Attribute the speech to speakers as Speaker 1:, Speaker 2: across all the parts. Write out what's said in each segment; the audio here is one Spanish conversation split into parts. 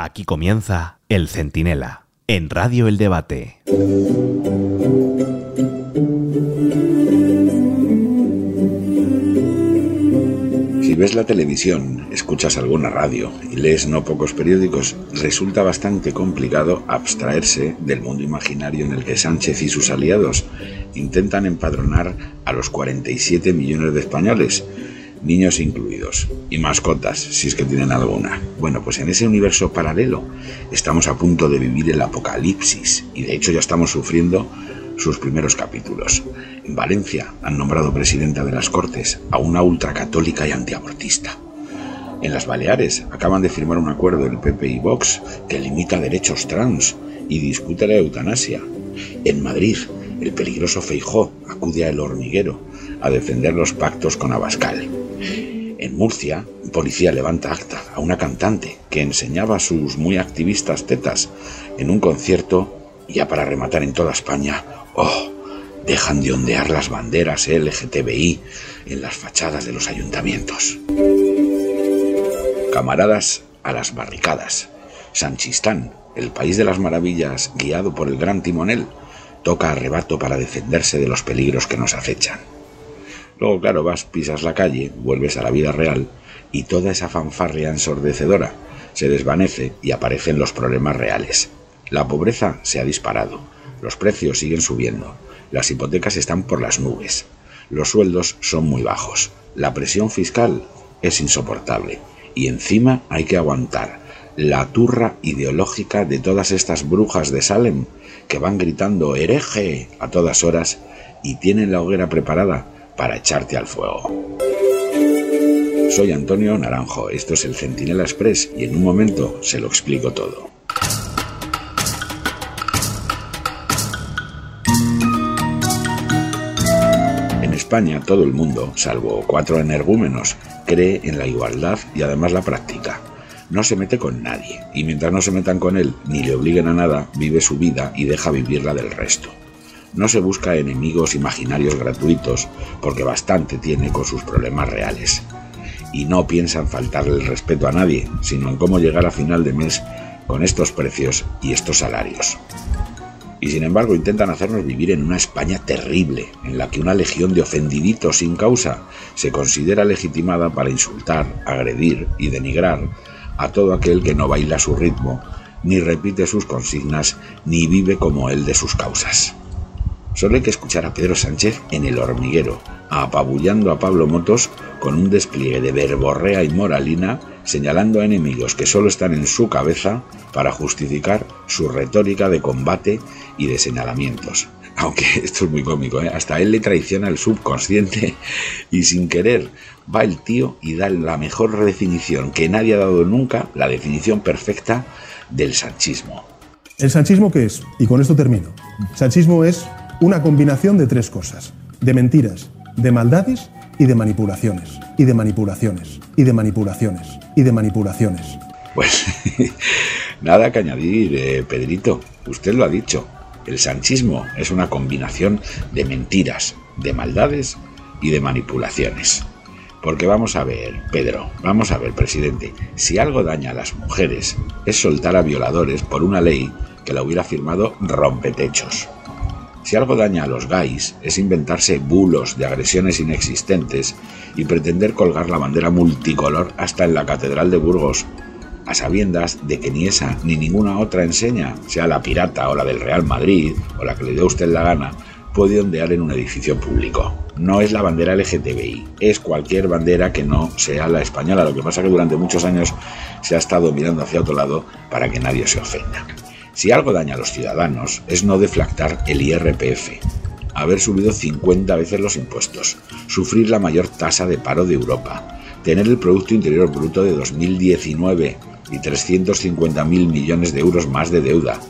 Speaker 1: Aquí comienza El Centinela, en Radio El Debate.
Speaker 2: Si ves la televisión, escuchas alguna radio y lees no pocos periódicos, resulta bastante complicado abstraerse del mundo imaginario en el que Sánchez y sus aliados intentan empadronar a los 47 millones de españoles, niños incluidos, y mascotas, si es que tienen alguna. Bueno, pues en ese universo paralelo estamos a punto de vivir el apocalipsis y de hecho ya estamos sufriendo sus primeros capítulos. En Valencia han nombrado presidenta de las Cortes a una ultracatólica y antiabortista. En las Baleares acaban de firmar un acuerdo el PP y Vox que limita derechos trans y discute la eutanasia. En Madrid, el peligroso Feijó acude a El Hormiguero a defender los pactos con Abascal. En Murcia, un policía levanta acta a una cantante que enseñaba sus muy activistas tetas en un concierto y ya para rematar en toda España, ¡oh! Dejan de ondear las banderas LGTBI en las fachadas de los ayuntamientos. Camaradas a las barricadas. Sanchistán, el país de las maravillas guiado por el gran timonel, toca arrebato para defenderse de los peligros que nos acechan. Luego, claro, vas, pisas la calle, vuelves a la vida real y toda esa fanfarria ensordecedora se desvanece y aparecen los problemas reales. La pobreza se ha disparado, los precios siguen subiendo, las hipotecas están por las nubes, los sueldos son muy bajos, la presión fiscal es insoportable y encima hay que aguantar la turra ideológica de todas estas brujas de Salem que van gritando hereje a todas horas y tienen la hoguera preparada para echarte al fuego. Soy Antonio Naranjo, esto es el Centinela Express y en un momento se lo explico todo. En España todo el mundo, salvo cuatro energúmenos, cree en la igualdad y además la practica. No se mete con nadie y mientras no se metan con él ni le obliguen a nada, vive su vida y deja vivir la del resto. No se busca enemigos imaginarios gratuitos, porque bastante tiene con sus problemas reales. Y no piensan faltarle el respeto a nadie, sino en cómo llegar a final de mes con estos precios y estos salarios. Y sin embargo intentan hacernos vivir en una España terrible, en la que una legión de ofendiditos sin causa se considera legitimada para insultar, agredir y denigrar a todo aquel que no baila su ritmo, ni repite sus consignas, ni vive como él de sus causas. Solo hay que escuchar a Pedro Sánchez en el hormiguero, apabullando a Pablo Motos con un despliegue de verborrea y moralina, señalando a enemigos que solo están en su cabeza para justificar su retórica de combate y de señalamientos. Aunque esto es muy cómico, ¿eh? hasta él le traiciona el subconsciente y sin querer va el tío y da la mejor definición que nadie ha dado nunca, la definición perfecta del sanchismo.
Speaker 3: ¿El sanchismo qué es? Y con esto termino. Sanchismo es una combinación de tres cosas, de mentiras, de maldades y de manipulaciones, y de manipulaciones, y de manipulaciones, y de manipulaciones.
Speaker 2: Pues nada que añadir, eh, Pedrito, usted lo ha dicho, el sanchismo es una combinación de mentiras, de maldades y de manipulaciones. Porque vamos a ver, Pedro, vamos a ver, presidente, si algo daña a las mujeres es soltar a violadores por una ley que la hubiera firmado rompetechos. Si algo daña a los gays es inventarse bulos de agresiones inexistentes y pretender colgar la bandera multicolor hasta en la Catedral de Burgos, a sabiendas de que ni esa ni ninguna otra enseña, sea la pirata o la del Real Madrid o la que le dé usted la gana, puede ondear en un edificio público. No es la bandera LGTBI, es cualquier bandera que no sea la española. Lo que pasa que durante muchos años se ha estado mirando hacia otro lado para que nadie se ofenda. Si algo daña a los ciudadanos es no deflactar el IRPF, haber subido 50 veces los impuestos, sufrir la mayor tasa de paro de Europa, tener el Producto Interior Bruto de 2019 y 350.000 millones de euros más de deuda,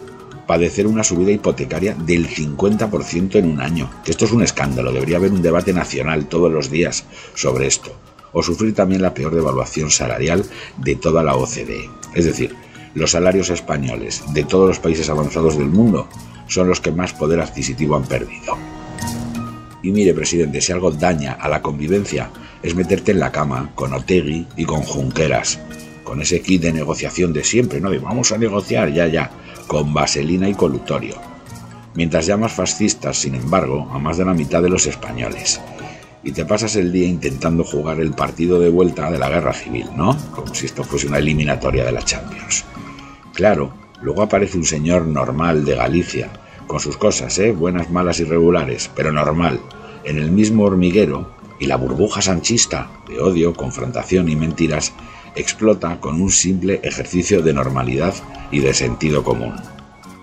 Speaker 2: padecer una subida hipotecaria del 50% en un año, esto es un escándalo, debería haber un debate nacional todos los días sobre esto, o sufrir también la peor devaluación salarial de toda la OCDE. Es decir, los salarios españoles de todos los países avanzados del mundo son los que más poder adquisitivo han perdido. Y mire, presidente, si algo daña a la convivencia es meterte en la cama con Otegui y con Junqueras, con ese kit de negociación de siempre, ¿no? De vamos a negociar, ya, ya, con vaselina y colutorio. Mientras llamas fascistas, sin embargo, a más de la mitad de los españoles. Y te pasas el día intentando jugar el partido de vuelta de la guerra civil, ¿no? Como si esto fuese una eliminatoria de la Champions. Claro, luego aparece un señor normal de Galicia, con sus cosas, ¿eh? Buenas, malas y regulares, pero normal, en el mismo hormiguero, y la burbuja sanchista de odio, confrontación y mentiras explota con un simple ejercicio de normalidad y de sentido común.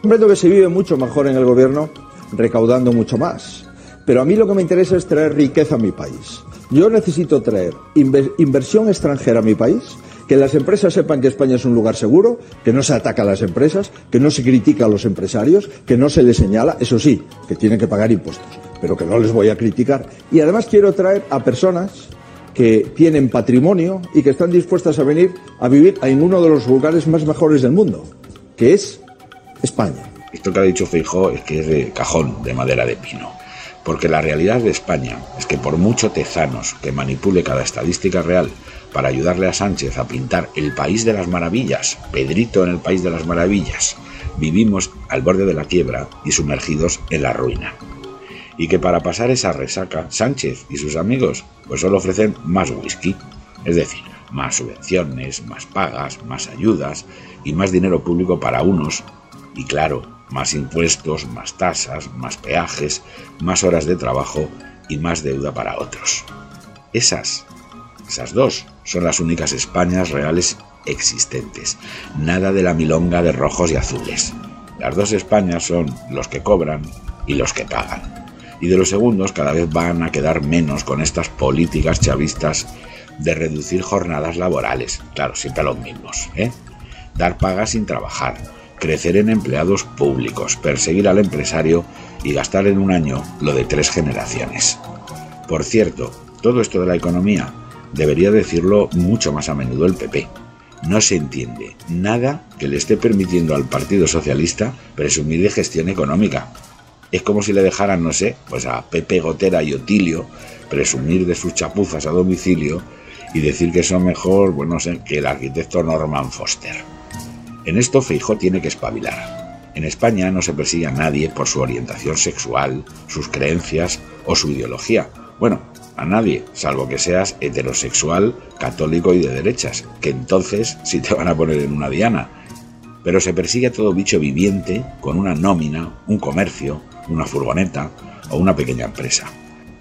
Speaker 4: Comprendo que se vive mucho mejor en el gobierno recaudando mucho más, pero a mí lo que me interesa es traer riqueza a mi país. Yo necesito traer inversión extranjera a mi país, que las empresas sepan que España es un lugar seguro, que no se ataca a las empresas, que no se critica a los empresarios, que no se les señala, eso sí, que tienen que pagar impuestos, pero que no les voy a criticar. Y además quiero traer a personas que tienen patrimonio y que están dispuestas a venir a vivir en uno de los lugares más mejores del mundo, que es España.
Speaker 2: Esto que ha dicho Feijó es que es de cajón de madera de pino. Porque la realidad de España es que por mucho tezanos que manipule cada estadística real para ayudarle a Sánchez a pintar el país de las maravillas, Pedrito en el país de las maravillas, vivimos al borde de la quiebra y sumergidos en la ruina. Y que para pasar esa resaca, Sánchez y sus amigos pues solo ofrecen más whisky, es decir, más subvenciones, más pagas, más ayudas y más dinero público para unos, y claro, más impuestos, más tasas, más peajes, más horas de trabajo y más deuda para otros. Esas, esas dos, son las únicas Españas reales existentes. Nada de la milonga de rojos y azules. Las dos Españas son los que cobran y los que pagan y de los segundos cada vez van a quedar menos con estas políticas chavistas de reducir jornadas laborales, claro, siempre los mismos, ¿eh? dar pagas sin trabajar, crecer en empleados públicos, perseguir al empresario y gastar en un año lo de tres generaciones. Por cierto, todo esto de la economía debería decirlo mucho más a menudo el PP. No se entiende nada que le esté permitiendo al Partido Socialista presumir de gestión económica, es como si le dejaran, no sé, pues a Pepe Gotera y Otilio presumir de sus chapuzas a domicilio y decir que son mejor, bueno, sé, que el arquitecto Norman Foster. En esto Feijo tiene que espabilar. En España no se persigue a nadie por su orientación sexual, sus creencias o su ideología. Bueno, a nadie, salvo que seas heterosexual, católico y de derechas, que entonces sí te van a poner en una diana. Pero se persigue a todo bicho viviente con una nómina, un comercio, una furgoneta o una pequeña empresa.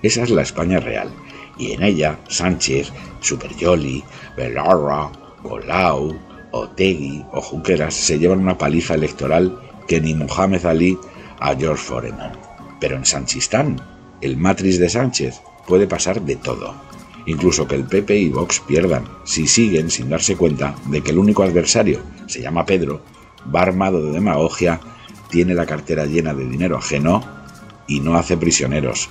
Speaker 2: Esa es la España real, y en ella Sánchez, Superjoli, Belarra, Colau, Otegui o Junqueras se llevan una paliza electoral que ni Mohamed Ali a George Foreman. Pero en Sanchistán, el matriz de Sánchez, puede pasar de todo. Incluso que el PP y Vox pierdan, si siguen sin darse cuenta de que el único adversario se llama Pedro, va armado de demagogia tiene la cartera llena de dinero ajeno y no hace prisioneros.